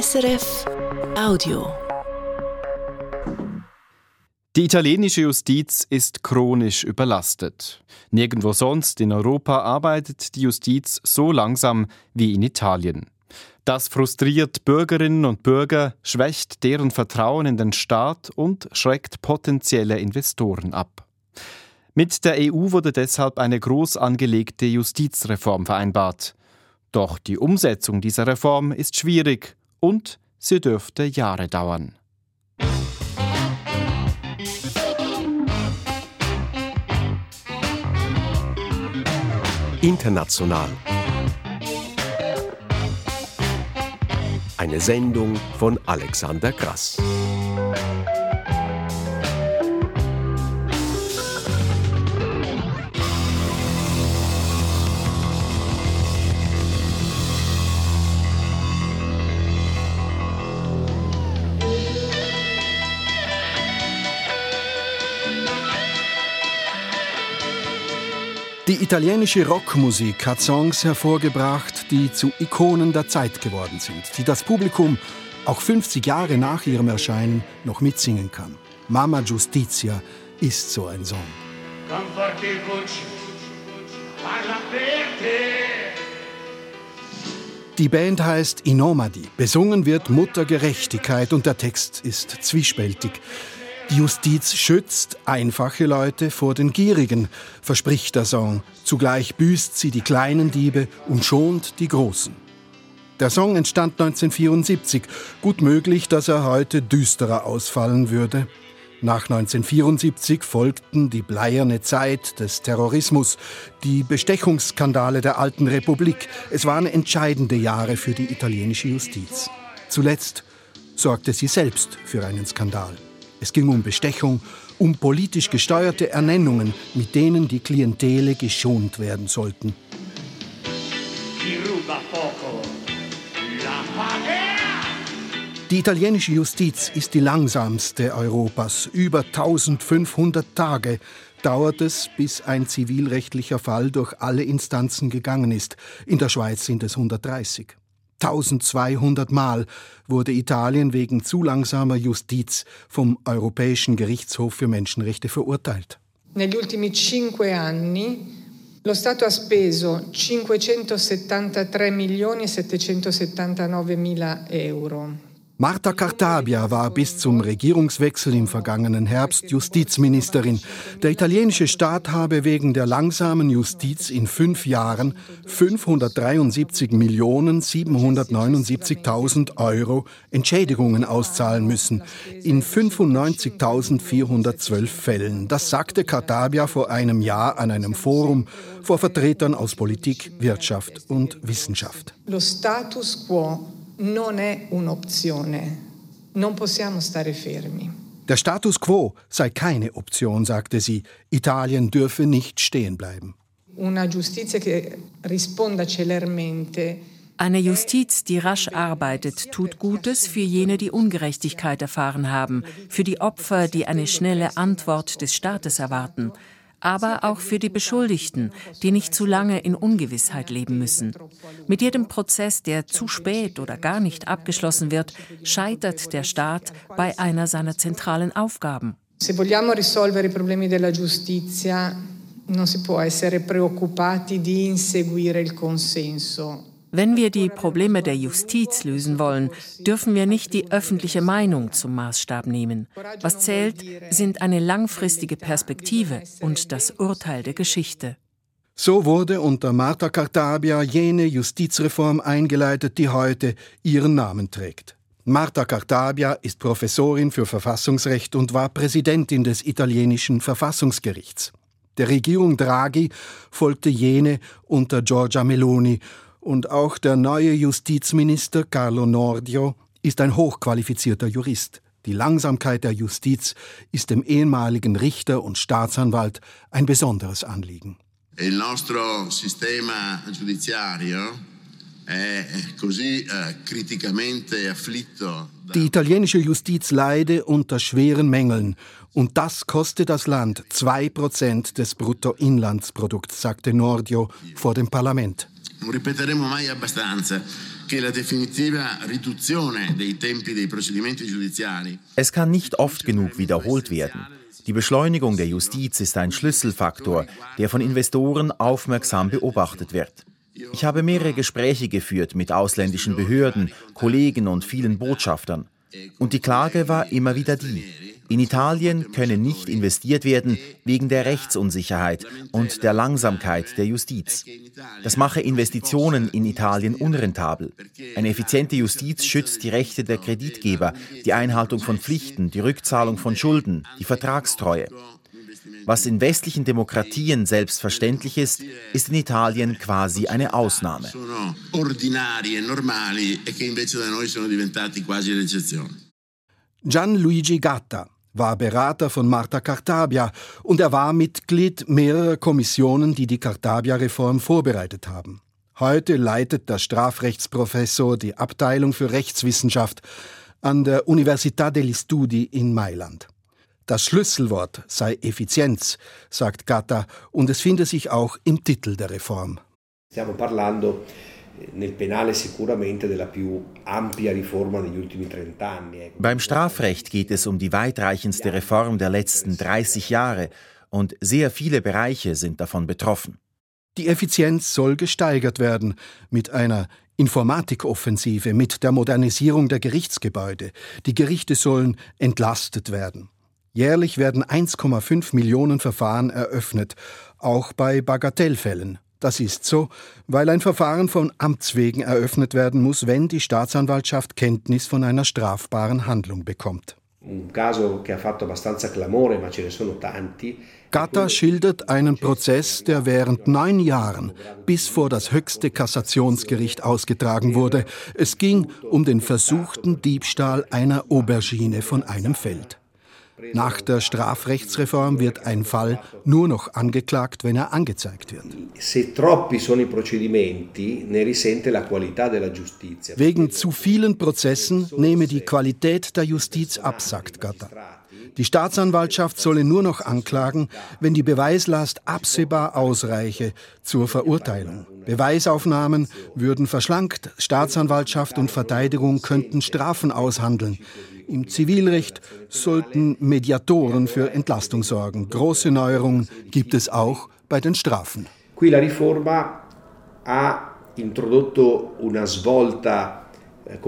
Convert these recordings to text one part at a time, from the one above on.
SRF Audio. Die italienische Justiz ist chronisch überlastet. Nirgendwo sonst in Europa arbeitet die Justiz so langsam wie in Italien. Das frustriert Bürgerinnen und Bürger, schwächt deren Vertrauen in den Staat und schreckt potenzielle Investoren ab. Mit der EU wurde deshalb eine groß angelegte Justizreform vereinbart. Doch die Umsetzung dieser Reform ist schwierig und sie dürfte Jahre dauern. International. Eine Sendung von Alexander Grass. Die italienische Rockmusik hat Songs hervorgebracht, die zu Ikonen der Zeit geworden sind, die das Publikum auch 50 Jahre nach ihrem Erscheinen noch mitsingen kann. Mama Giustizia ist so ein Song. Die Band heißt Inomadi. Besungen wird Muttergerechtigkeit und der Text ist zwiespältig. Die Justiz schützt einfache Leute vor den Gierigen, verspricht der Song. Zugleich büßt sie die kleinen Diebe und schont die Großen. Der Song entstand 1974. Gut möglich, dass er heute düsterer ausfallen würde. Nach 1974 folgten die bleierne Zeit des Terrorismus, die Bestechungsskandale der alten Republik. Es waren entscheidende Jahre für die italienische Justiz. Zuletzt sorgte sie selbst für einen Skandal. Es ging um Bestechung, um politisch gesteuerte Ernennungen, mit denen die Klientele geschont werden sollten. Die italienische Justiz ist die langsamste Europas. Über 1500 Tage dauert es, bis ein zivilrechtlicher Fall durch alle Instanzen gegangen ist. In der Schweiz sind es 130. 1200 Mal wurde Italien wegen zu langsamer Justiz vom Europäischen Gerichtshof für Menschenrechte verurteilt. Negli ultimi cinque anni lo Stato ha speso 573 milioni e 779 mila euro. Marta Cartabia war bis zum Regierungswechsel im vergangenen Herbst Justizministerin. Der italienische Staat habe wegen der langsamen Justiz in fünf Jahren 573 Millionen 779.000 Euro Entschädigungen auszahlen müssen. In 95.412 Fällen. Das sagte Cartabia vor einem Jahr an einem Forum vor Vertretern aus Politik, Wirtschaft und Wissenschaft. Lo status quo non è un'opzione. Non possiamo stare fermi. Der Status quo sei keine Option, sagte sie. Italien dürfe nicht stehen bleiben. Una giustizia che risponda celermente eine Justiz, die rasch arbeitet, tut Gutes für jene, die Ungerechtigkeit erfahren haben, für die Opfer, die eine schnelle Antwort des Staates erwarten aber auch für die Beschuldigten, die nicht zu lange in Ungewissheit leben müssen. Mit jedem Prozess, der zu spät oder gar nicht abgeschlossen wird, scheitert der Staat bei einer seiner zentralen Aufgaben. Se vogliamo risolvere i problemi della giustizia, non si può essere preoccupati di inseguire il consenso. Wenn wir die Probleme der Justiz lösen wollen, dürfen wir nicht die öffentliche Meinung zum Maßstab nehmen. Was zählt, sind eine langfristige Perspektive und das Urteil der Geschichte. So wurde unter Marta Cartabia jene Justizreform eingeleitet, die heute ihren Namen trägt. Marta Cartabia ist Professorin für Verfassungsrecht und war Präsidentin des italienischen Verfassungsgerichts. Der Regierung Draghi folgte jene unter Giorgia Meloni und auch der neue Justizminister Carlo Nordio ist ein hochqualifizierter Jurist. Die Langsamkeit der Justiz ist dem ehemaligen Richter und Staatsanwalt ein besonderes Anliegen. Il nostro sistema giudiziario eh. Die italienische Justiz leide unter schweren Mängeln und das kostet das Land zwei Prozent des Bruttoinlandsprodukts, sagte Nordio vor dem Parlament non ripeteremo mai abbastanza Es kann nicht oft genug wiederholt werden. Die Beschleunigung der Justiz ist ein Schlüsselfaktor, der von Investoren aufmerksam beobachtet wird. Ich habe mehrere Gespräche geführt mit ausländischen Behörden, Kollegen und vielen Botschaftern. Und die Klage war immer wieder die, in Italien könne nicht investiert werden wegen der Rechtsunsicherheit und der Langsamkeit der Justiz. Das mache Investitionen in Italien unrentabel. Eine effiziente Justiz schützt die Rechte der Kreditgeber, die Einhaltung von Pflichten, die Rückzahlung von Schulden, die Vertragstreue. Was in westlichen Demokratien selbstverständlich ist, ist in Italien quasi eine Ausnahme. Gianluigi Gatta, war Berater von Marta Cartabia und er war Mitglied mehrerer Kommissionen, die die Cartabia-Reform vorbereitet haben. Heute leitet der Strafrechtsprofessor die Abteilung für Rechtswissenschaft an der Università degli Studi in Mailand. Das Schlüsselwort sei Effizienz, sagt Gatta, und es finde sich auch im Titel der Reform. Stiamo parlando nel penale sicuramente della più ampia riforma negli ultimi 30 anni. Beim Strafrecht geht es um die weitreichendste Reform der letzten 30 Jahre und sehr viele Bereiche sind davon betroffen. Die Effizienz soll gesteigert werden mit einer Informatikoffensive, mit der Modernisierung der Gerichtsgebäude. Die Gerichte sollen entlastet werden. Jährlich werden 1,5 Millionen Verfahren eröffnet, auch bei Bagatellfällen. Das ist so, weil ein Verfahren von Amts wegen eröffnet werden muss, wenn die Staatsanwaltschaft Kenntnis von einer strafbaren Handlung bekommt. Gatta schildert einen Prozess, der während neun Jahren bis vor das höchste Kassationsgericht ausgetragen wurde. Es ging um den versuchten Diebstahl einer Aubergine von einem Feld. Nach der Strafrechtsreform wird ein Fall nur noch angeklagt, wenn er angezeigt wird. Wegen zu vielen Prozessen nehme die Qualität der Justiz ab, sagt Gatter. Die Staatsanwaltschaft solle nur noch anklagen, wenn die Beweislast absehbar ausreiche zur Verurteilung. Beweisaufnahmen würden verschlankt, Staatsanwaltschaft und Verteidigung könnten Strafen aushandeln. Im Zivilrecht sollten Mediatoren für Entlastung sorgen. Große Neuerungen gibt es auch bei den Strafen. Qui la riforma ha introdotto una svolta eh,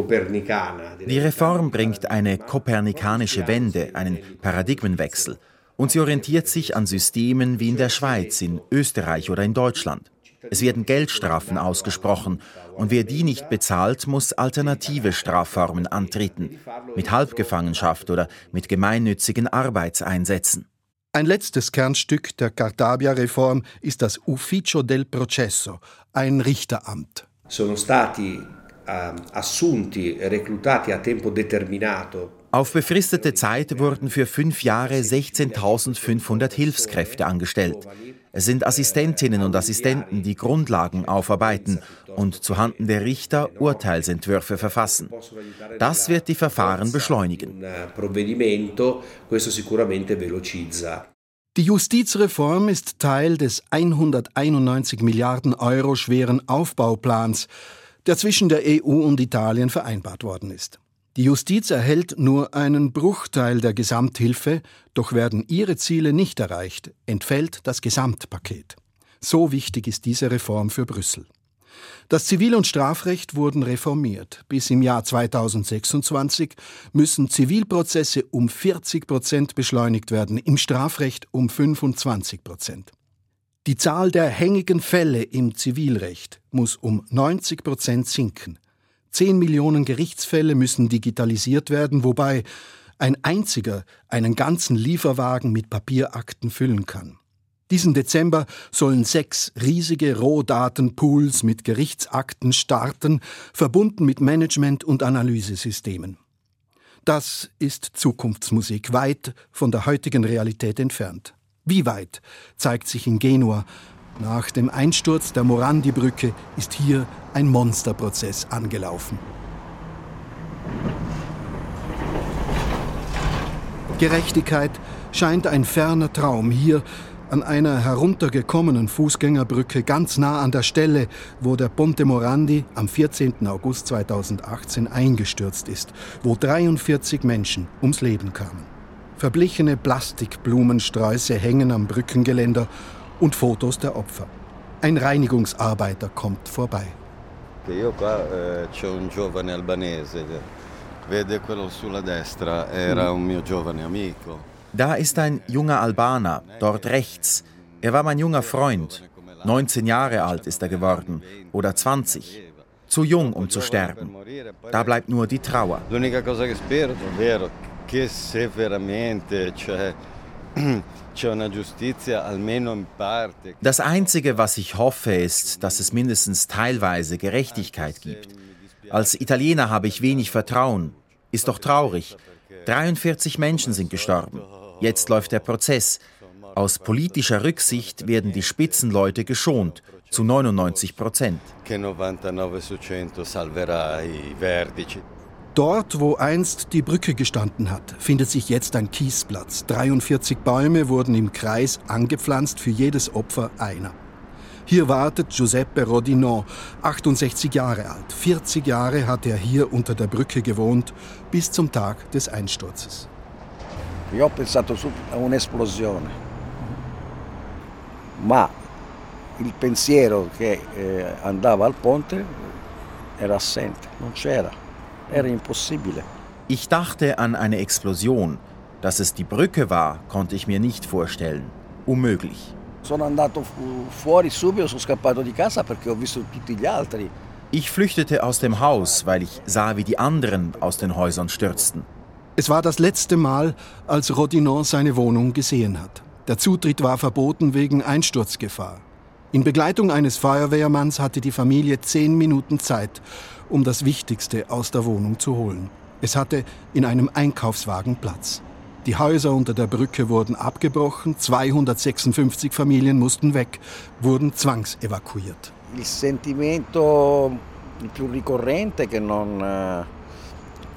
die Reform bringt eine kopernikanische Wende, einen Paradigmenwechsel, und sie orientiert sich an Systemen wie in der Schweiz, in Österreich oder in Deutschland. Es werden Geldstrafen ausgesprochen und wer die nicht bezahlt, muss alternative Strafformen antreten, mit Halbgefangenschaft oder mit gemeinnützigen Arbeitseinsätzen. Ein letztes Kernstück der Cartabia-Reform ist das Ufficio del Processo, ein Richteramt. Sono stati ehm, assunti, reclutati a tempo determinato auf befristete Zeit wurden für fünf Jahre 16.500 Hilfskräfte angestellt. Es sind Assistentinnen und Assistenten, die Grundlagen aufarbeiten und zuhanden der Richter Urteilsentwürfe verfassen. Das wird die Verfahren beschleunigen. Die Justizreform ist Teil des 191 Milliarden Euro schweren Aufbauplans, der zwischen der EU und Italien vereinbart worden ist. Die Justiz erhält nur einen Bruchteil der Gesamthilfe, doch werden ihre Ziele nicht erreicht, entfällt das Gesamtpaket. So wichtig ist diese Reform für Brüssel. Das Zivil- und Strafrecht wurden reformiert. Bis im Jahr 2026 müssen Zivilprozesse um 40 Prozent beschleunigt werden, im Strafrecht um 25 Prozent. Die Zahl der hängigen Fälle im Zivilrecht muss um 90 Prozent sinken. Zehn Millionen Gerichtsfälle müssen digitalisiert werden, wobei ein einziger einen ganzen Lieferwagen mit Papierakten füllen kann. Diesen Dezember sollen sechs riesige Rohdatenpools mit Gerichtsakten starten, verbunden mit Management- und Analysesystemen. Das ist Zukunftsmusik, weit von der heutigen Realität entfernt. Wie weit zeigt sich in Genua nach dem Einsturz der Morandi-Brücke ist hier ein Monsterprozess angelaufen. Gerechtigkeit scheint ein ferner Traum hier, an einer heruntergekommenen Fußgängerbrücke ganz nah an der Stelle, wo der Ponte Morandi am 14. August 2018 eingestürzt ist, wo 43 Menschen ums Leben kamen. Verblichene Plastikblumensträuße hängen am Brückengeländer und Fotos der Opfer. Ein Reinigungsarbeiter kommt vorbei. Eh, amico. Da ist ein junger Albaner, dort rechts. Er war mein junger Freund. 19 Jahre alt ist er geworden oder 20. Zu jung, um zu sterben. Da bleibt nur die Trauer. L'unica cosa che spero davvero che se veramente c'è das Einzige, was ich hoffe, ist, dass es mindestens teilweise Gerechtigkeit gibt. Als Italiener habe ich wenig Vertrauen. Ist doch traurig. 43 Menschen sind gestorben. Jetzt läuft der Prozess. Aus politischer Rücksicht werden die Spitzenleute geschont, zu 99 Prozent. Dort, wo einst die Brücke gestanden hat, findet sich jetzt ein Kiesplatz. 43 Bäume wurden im Kreis angepflanzt, für jedes Opfer einer. Hier wartet Giuseppe Rodinon, 68 Jahre alt. 40 Jahre hat er hier unter der Brücke gewohnt, bis zum Tag des Einsturzes. Io ho pensato a un'esplosione, ma il pensiero che eh, andava al ponte era assente, non. Ich dachte an eine Explosion. Dass es die Brücke war, konnte ich mir nicht vorstellen. Unmöglich. Sono andato fuori subito, sono scappato di casa perché ho visto tutti gli altri. Ich flüchtete aus dem Haus, weil ich sah, wie die anderen aus den Häusern stürzten. Es war das letzte Mal, als Rodinon seine Wohnung gesehen hat. Der Zutritt war verboten wegen Einsturzgefahr. In Begleitung eines Feuerwehrmanns hatte die Familie zehn Minuten Zeit, um das Wichtigste aus der Wohnung zu holen. Es hatte in einem Einkaufswagen Platz. Die Häuser unter der Brücke wurden abgebrochen, 256 Familien mussten weg, wurden zwangsevakuiert. Il sentimento più ricorrente che non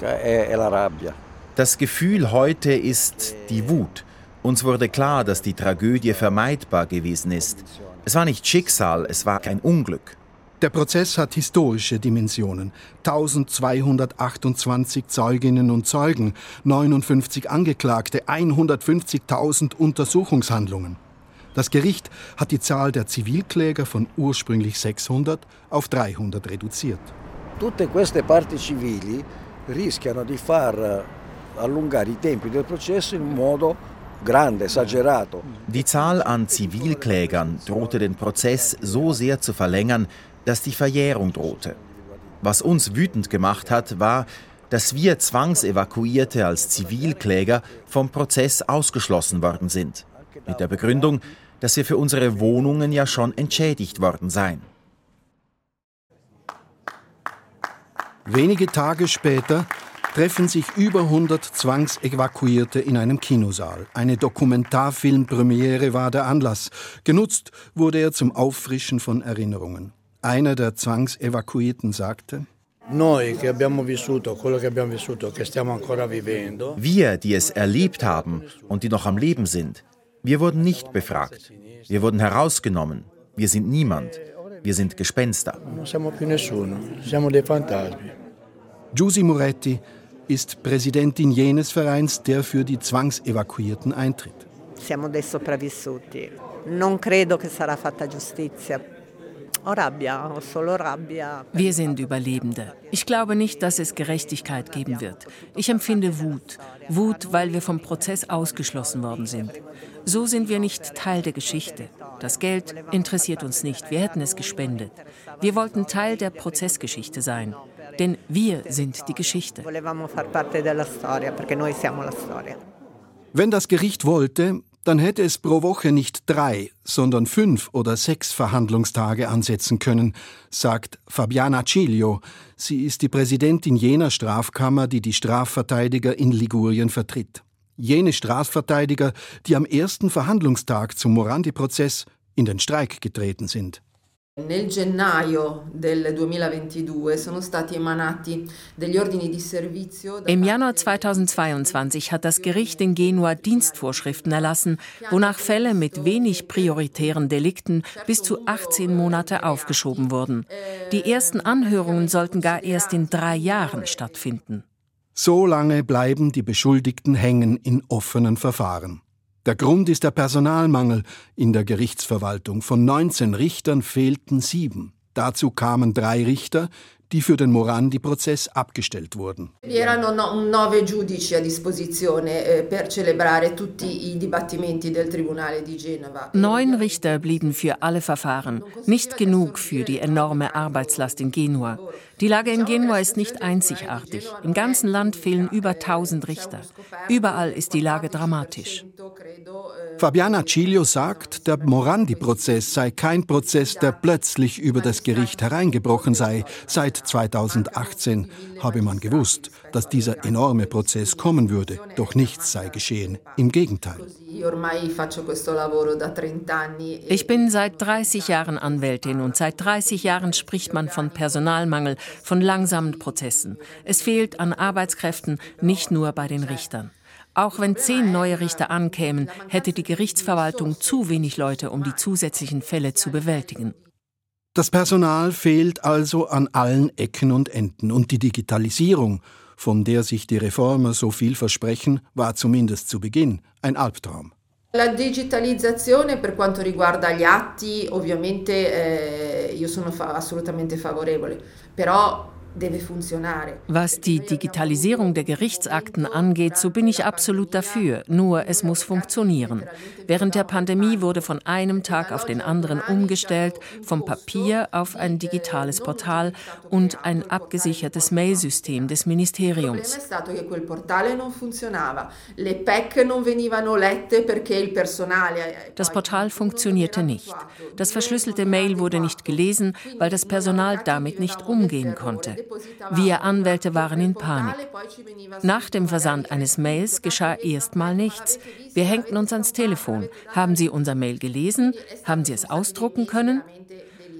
eh, è la rabbia. Das Gefühl heute ist die Wut. Uns wurde klar, dass die Tragödie vermeidbar gewesen ist. Es war nicht Schicksal, es war ein Unglück. Der Prozess hat historische Dimensionen. 1228 Zeuginnen und Zeugen, 59 Angeklagte, 150.000 Untersuchungshandlungen. Das Gericht hat die Zahl der Zivilkläger von ursprünglich 600 auf 300 reduziert. Tutte queste parti civili rischiano di far allungare i tempi del processo in modo. Die Zahl an Zivilklägern drohte den Prozess so sehr zu verlängern, dass die Verjährung drohte. Was uns wütend gemacht hat, war, dass wir Zwangsevakuierte als Zivilkläger vom Prozess ausgeschlossen worden sind. Mit der Begründung, dass wir für unsere Wohnungen ja schon entschädigt worden seien. Wenige Tage später treffen sich über 100 Zwangsevakuierte in einem Kinosaal. Eine Dokumentarfilmpremiere war der Anlass. Genutzt wurde er zum Auffrischen von Erinnerungen. Einer der Zwangsevakuierten sagte, wir, die es erlebt haben und die noch am Leben sind, wir wurden nicht befragt. Wir wurden herausgenommen. Wir sind niemand. Wir sind Gespenster. Giusy Moretti ist Präsidentin jenes Vereins, der für die Zwangsevakuierten eintritt. Siamo dei sopravvissuti. Non credo che sarà fatta giustizia. Wir sind Überlebende. Ich glaube nicht, dass es Gerechtigkeit geben wird. Ich empfinde Wut. Wut, weil wir vom Prozess ausgeschlossen worden sind. So sind wir nicht Teil der Geschichte. Das Geld interessiert uns nicht. Wir hätten es gespendet. Wir wollten Teil der Prozessgeschichte sein. Denn wir sind die Geschichte. Wenn das Gericht wollte, dann hätte es pro Woche nicht drei, sondern fünf oder sechs Verhandlungstage ansetzen können, sagt Fabiana Ciglio. Sie ist die Präsidentin jener Strafkammer, die die Strafverteidiger in Ligurien vertritt. Jene Strafverteidiger, die am ersten Verhandlungstag zum Morandi-Prozess in den Streik getreten sind. Nel gennaio del 2022 sono stati emanati degli ordini di servizio. Im Januar 2022 hat das Gericht in Genua Dienstvorschriften erlassen, wonach Fälle mit wenig prioritären Delikten bis zu 18 Monate aufgeschoben wurden. Die ersten Anhörungen sollten gar erst in drei Jahren stattfinden. So lange bleiben die Beschuldigten hängen in offenen Verfahren. Der Grund ist der Personalmangel in der Gerichtsverwaltung. Von 19 Richtern fehlten sieben. Dazu kamen drei Richter, die für den Morandi-Prozess abgestellt wurden. Eh. Neun Richter blieben für alle Verfahren, nicht genug für die enorme Arbeitslast in Genua. Die Lage in Genua ist nicht einzigartig. Im ganzen Land fehlen über 1000 Richter. Überall ist die Lage dramatisch. Fabiana Ciglio sagt, der Morandi-Prozess sei kein Prozess, der plötzlich über das Gericht hereingebrochen sei. Seit 2018 habe man gewusst, dass dieser enorme Prozess kommen würde. Doch nichts sei geschehen. Im Gegenteil. Ich bin seit 30 Jahren Anwältin und seit 30 Jahren spricht man von Personalmangel, von langsamen Prozessen. Es fehlt an Arbeitskräften, nicht nur bei den Richtern. Auch wenn zehn neue Richter ankämen, hätte die Gerichtsverwaltung zu wenig Leute, um die zusätzlichen Fälle zu bewältigen. Das Personal fehlt also an allen Ecken und Enden und die Digitalisierung, von der sich die Reformer so viel versprechen, war zumindest zu Beginn ein Albtraum. La digitalizzazione per quanto riguarda gli atti, ovviamente eh, io sono fa assolutamente favorevole, però Was die Digitalisierung der Gerichtsakten angeht, so bin ich absolut dafür. Nur es muss funktionieren. Während der Pandemie wurde von einem Tag auf den anderen umgestellt, vom Papier auf ein digitales Portal und ein abgesichertes Mailsystem des Ministeriums. Das Portal funktionierte nicht. Das verschlüsselte Mail wurde nicht gelesen, weil das Personal damit nicht umgehen konnte. Wir Anwälte waren in Panik. Nach dem Versand eines Mails geschah erstmal nichts. Wir hängten uns ans Telefon. Haben Sie unser Mail gelesen? Haben Sie es ausdrucken können?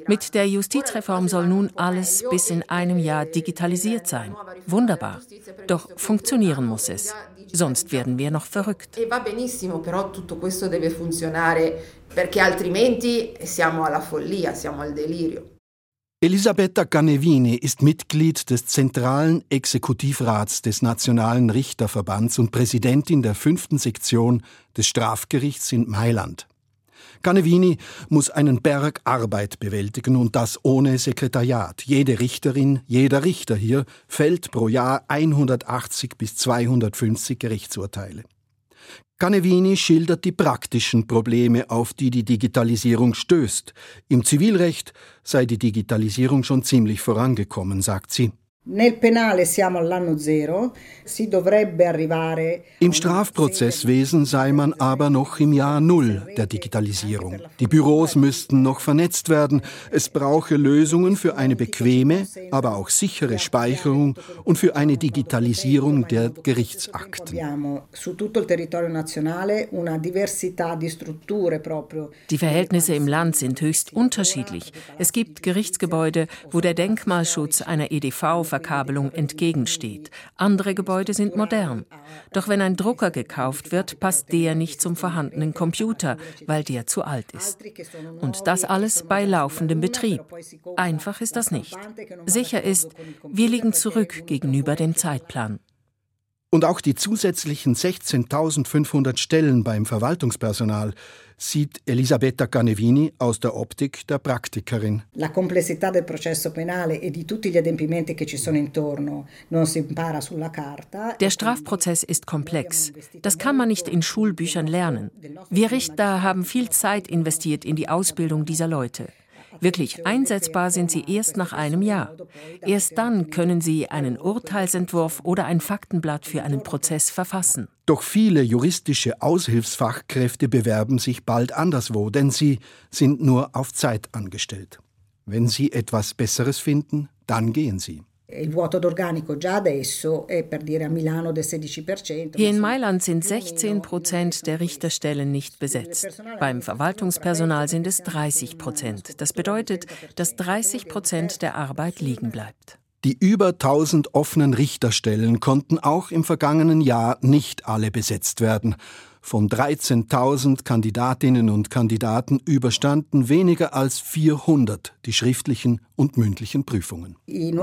Mit der Justizreform soll nun alles bis in einem Jahr digitalisiert sein. Wunderbar. Doch funktionieren muss es. Sonst werden wir noch verrückt. E va benissimo, però tutto questo deve funzionare perché altrimenti siamo alla follia, siamo al delirio. Elisabetta Ganevini ist Mitglied des zentralen Exekutivrats des Nationalen Richterverbands und Präsidentin der fünften Sektion des Strafgerichts in Mailand. Ganevini muss einen Berg Arbeit bewältigen und das ohne Sekretariat. Jede Richterin, jeder Richter hier fällt pro Jahr 180 bis 250 Gerichtsurteile. Canevini schildert die praktischen Probleme, auf die die Digitalisierung stößt. Im Zivilrecht sei die Digitalisierung schon ziemlich vorangekommen, sagt sie. Im Strafprozesswesen sei man aber noch im Jahr Null der Digitalisierung. Die Büros müssten noch vernetzt werden. Es brauche Lösungen für eine bequeme, aber auch sichere Speicherung und für eine Digitalisierung der Gerichtsakten. Die Verhältnisse im Land sind höchst unterschiedlich. Es gibt Gerichtsgebäude, wo der Denkmalschutz einer EDV Verkabelung entgegensteht. Andere Gebäude sind modern. Doch wenn ein Drucker gekauft wird, passt der nicht zum vorhandenen Computer, weil der zu alt ist. Und das alles bei laufendem Betrieb. Einfach ist das nicht. Sicher ist, wir liegen zurück gegenüber dem Zeitplan. Und auch die zusätzlichen 16.500 Stellen beim Verwaltungspersonal sieht Elisabetta Canevini aus der Optik der Praktikerin. La complessità del processo penale e di tutti gli adempimenti che ci sono intorno non si impara sulla carta. Der Strafprozess ist komplex. Das kann man nicht in Schulbüchern lernen. Wir Richter haben viel Zeit investiert in die Ausbildung dieser Leute. Wirklich einsetzbar sind sie erst nach einem Jahr. Erst dann können sie einen Urteilsentwurf oder ein Faktenblatt für einen Prozess verfassen. Doch viele juristische Aushilfsfachkräfte bewerben sich bald anderswo, denn sie sind nur auf Zeit angestellt. Wenn sie etwas Besseres finden, dann gehen sie. Il vuoto d'organico già adesso è per dire a Milano del 16%. Hier in Mailand sind 16 Prozent der Richterstellen nicht besetzt. Beim Verwaltungspersonal sind es 30 Prozent. Das bedeutet, dass 30 Prozent der Arbeit liegen bleibt. Die über 1000 offenen Richterstellen konnten auch im vergangenen Jahr nicht alle besetzt werden. Von 13.000 Kandidatinnen und Kandidaten überstanden weniger als 400 die schriftlichen und mündlichen Prüfungen. Die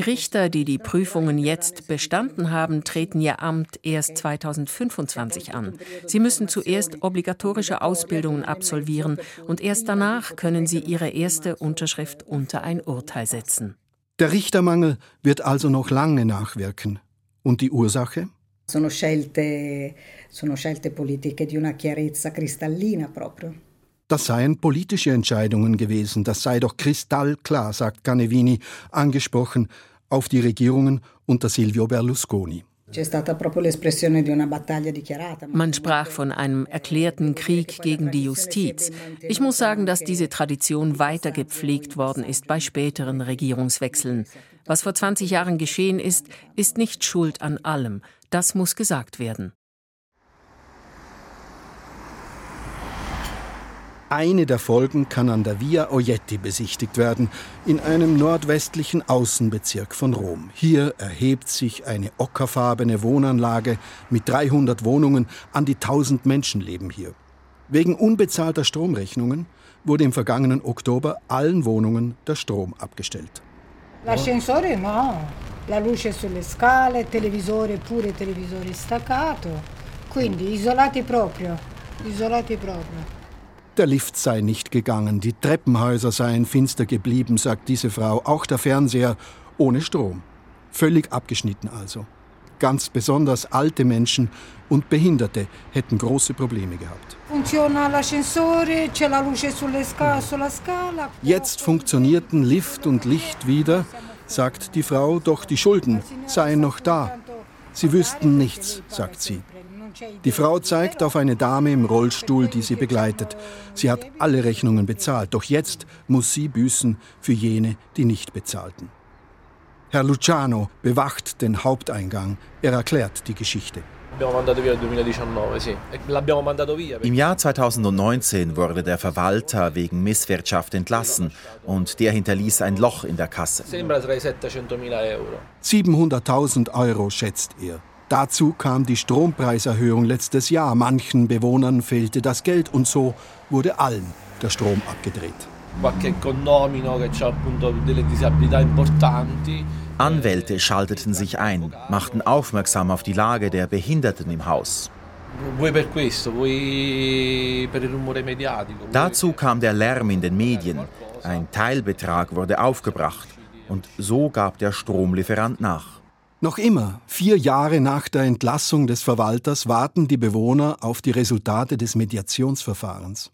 Richter, die die Prüfungen jetzt bestanden haben, treten ihr Amt erst 2025 an. Sie müssen zuerst obligatorische Ausbildungen absolvieren und erst danach können sie ihre erste Unterschrift unter ein Urteil setzen. Der Richtermangel wird also noch lange nachwirken. Und die Ursache? Sono scelte, sono scelte politiche di una chiarezza cristallina proprio. Das seien politische Entscheidungen gewesen, das sei doch kristallklar, sagt Canevini, angesprochen auf die Regierungen unter Silvio Berlusconi. Man sprach von einem erklärten Krieg gegen die Justiz. Ich muss sagen, dass diese Tradition weiter gepflegt worden ist bei späteren Regierungswechseln. Was vor 20 Jahren geschehen ist, ist nicht schuld an allem. Das muss gesagt werden. Eine der Folgen kann an der Via Oietti besichtigt werden, in einem nordwestlichen Außenbezirk von Rom. Hier erhebt sich eine ockerfarbene Wohnanlage mit 300 Wohnungen, an die 1000 Menschen leben hier. Wegen unbezahlter Stromrechnungen wurde im vergangenen Oktober allen Wohnungen der Strom abgestellt. L'ascensore no, la luce sulle scale, televisore pure televisore staccato, quindi isolati proprio, isolati proprio. Der Lift sei nicht gegangen, die Treppenhäuser seien finster geblieben, sagt diese Frau, auch der Fernseher ohne Strom. Völlig abgeschnitten also. Ganz besonders alte Menschen und Behinderte hätten große Probleme gehabt. Jetzt funktionierten Lift und Licht wieder, sagt die Frau, doch die Schulden seien noch da. Sie wüssten nichts, sagt sie. Die Frau zeigt auf eine Dame im Rollstuhl, die sie begleitet. Sie hat alle Rechnungen bezahlt, doch jetzt muss sie büßen für jene, die nicht bezahlten. Herr Luciano bewacht den Haupteingang. Er erklärt die Geschichte. Im Jahr 2019 wurde der Verwalter wegen Misswirtschaft entlassen und der hinterließ ein Loch in der Kasse. 700.000 Euro schätzt er. Dazu kam die Strompreiserhöhung letztes Jahr. Manchen Bewohnern fehlte das Geld und so wurde allen der Strom abgedreht. Anwälte schalteten sich ein, machten aufmerksam auf die Lage der Behinderten im Haus. Dazu kam der Lärm in den Medien. Ein Teilbetrag wurde aufgebracht und so gab der Stromlieferant nach. Noch immer, vier Jahre nach der Entlassung des Verwalters, warten die Bewohner auf die Resultate des Mediationsverfahrens.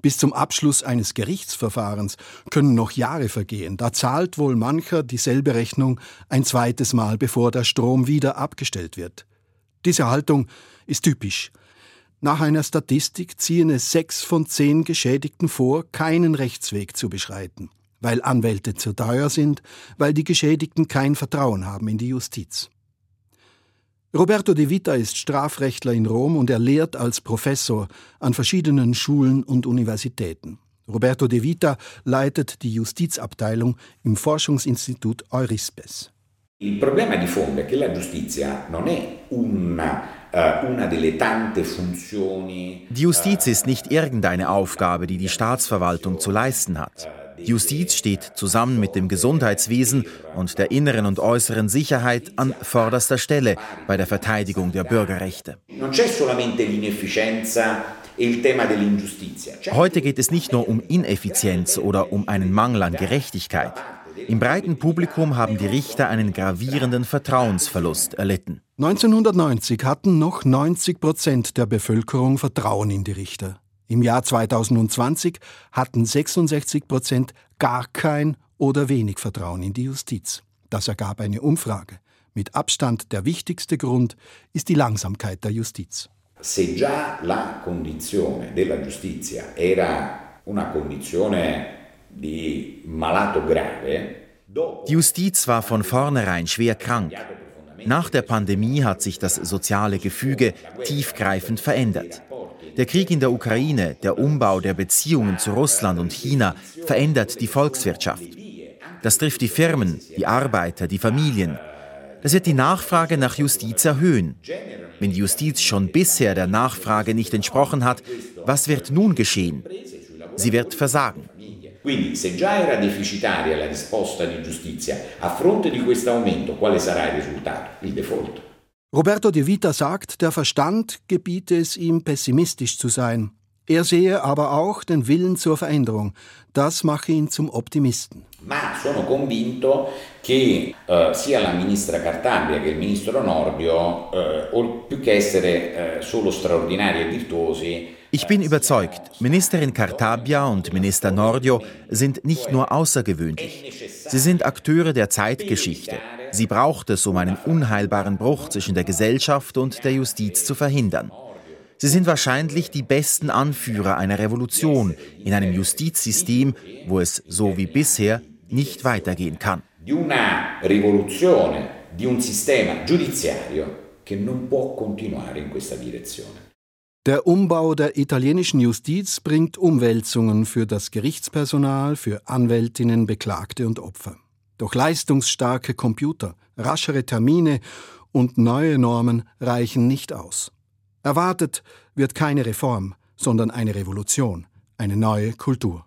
Bis zum Abschluss eines Gerichtsverfahrens können noch Jahre vergehen. Da zahlt wohl mancher dieselbe Rechnung ein zweites Mal, bevor der Strom wieder abgestellt wird. Diese Haltung ist typisch. Nach einer Statistik ziehen es sechs von zehn Geschädigten vor, keinen Rechtsweg zu beschreiten, weil Anwälte zu teuer sind, weil die Geschädigten kein Vertrauen haben in die Justiz. Roberto De Vita ist Strafrechtler in Rom und er lehrt als Professor an verschiedenen Schulen und Universitäten. Roberto De Vita leitet die Justizabteilung im Forschungsinstitut Eurispes. Il problema di fondo è che la giustizia non è una, funzioni. Die Justiz ist nicht irgendeine Aufgabe, die die Staatsverwaltung zu leisten hat. Die Justiz steht zusammen mit dem Gesundheitswesen und der inneren und äußeren Sicherheit an vorderster Stelle bei der Verteidigung der Bürgerrechte. E Heute geht es nicht nur um Ineffizienz oder um einen Mangel an Gerechtigkeit. Im breiten Publikum haben die Richter einen gravierenden Vertrauensverlust erlitten. 1990 hatten noch 90 Prozent der Bevölkerung Vertrauen in die Richter. Im Jahr 2020 hatten 66 Prozent gar kein oder wenig Vertrauen in die Justiz. Das ergab eine Umfrage. Mit Abstand der wichtigste Grund ist die Langsamkeit der Justiz. Se già la condizione della giustizia era una condizione Die Justiz war von vornherein schwer krank. Nach der Pandemie hat sich das soziale Gefüge tiefgreifend verändert. Der Krieg in der Ukraine, der Umbau der Beziehungen zu Russland und China verändert die Volkswirtschaft. Das trifft die Firmen, die Arbeiter, die Familien. Das wird die Nachfrage nach Justiz erhöhen. Wenn die Justiz schon bisher der Nachfrage nicht entsprochen hat, was wird nun geschehen? Sie wird versagen. Quindi se già era deficitaria la risposta di giustizia, a fronte di questo aumento quale sarà il risultato? Il default. Roberto De Vita sagt, der Verstand gebiete es ihm, pessimistisch zu sein. Er sehe aber auch den Willen zur Veränderung. Das mache ihn zum Optimisten. Ma sono convinto che eh, sia la ministra Cartabia che il ministro Nordio, eh, più che essere eh, solo straordinari e virtuosi, ich bin überzeugt, Ministerin Cartabia und Minister Nordio sind nicht nur außergewöhnlich. Sie sind Akteure der Zeitgeschichte. Sie braucht es, um einen unheilbaren Bruch zwischen der Gesellschaft und der Justiz zu verhindern. Sie sind wahrscheinlich die besten Anführer einer Revolution in einem Justizsystem, wo es so wie bisher nicht weitergehen kann. Di una rivoluzione di un sistema giudiziario che non può continuare in questa direzione. Der Umbau der italienischen Justiz bringt Umwälzungen für das Gerichtspersonal, für Anwältinnen, Beklagte und Opfer. Doch leistungsstarke Computer, raschere Termine und neue Normen reichen nicht aus. Erwartet wird keine Reform, sondern eine Revolution, eine neue Kultur.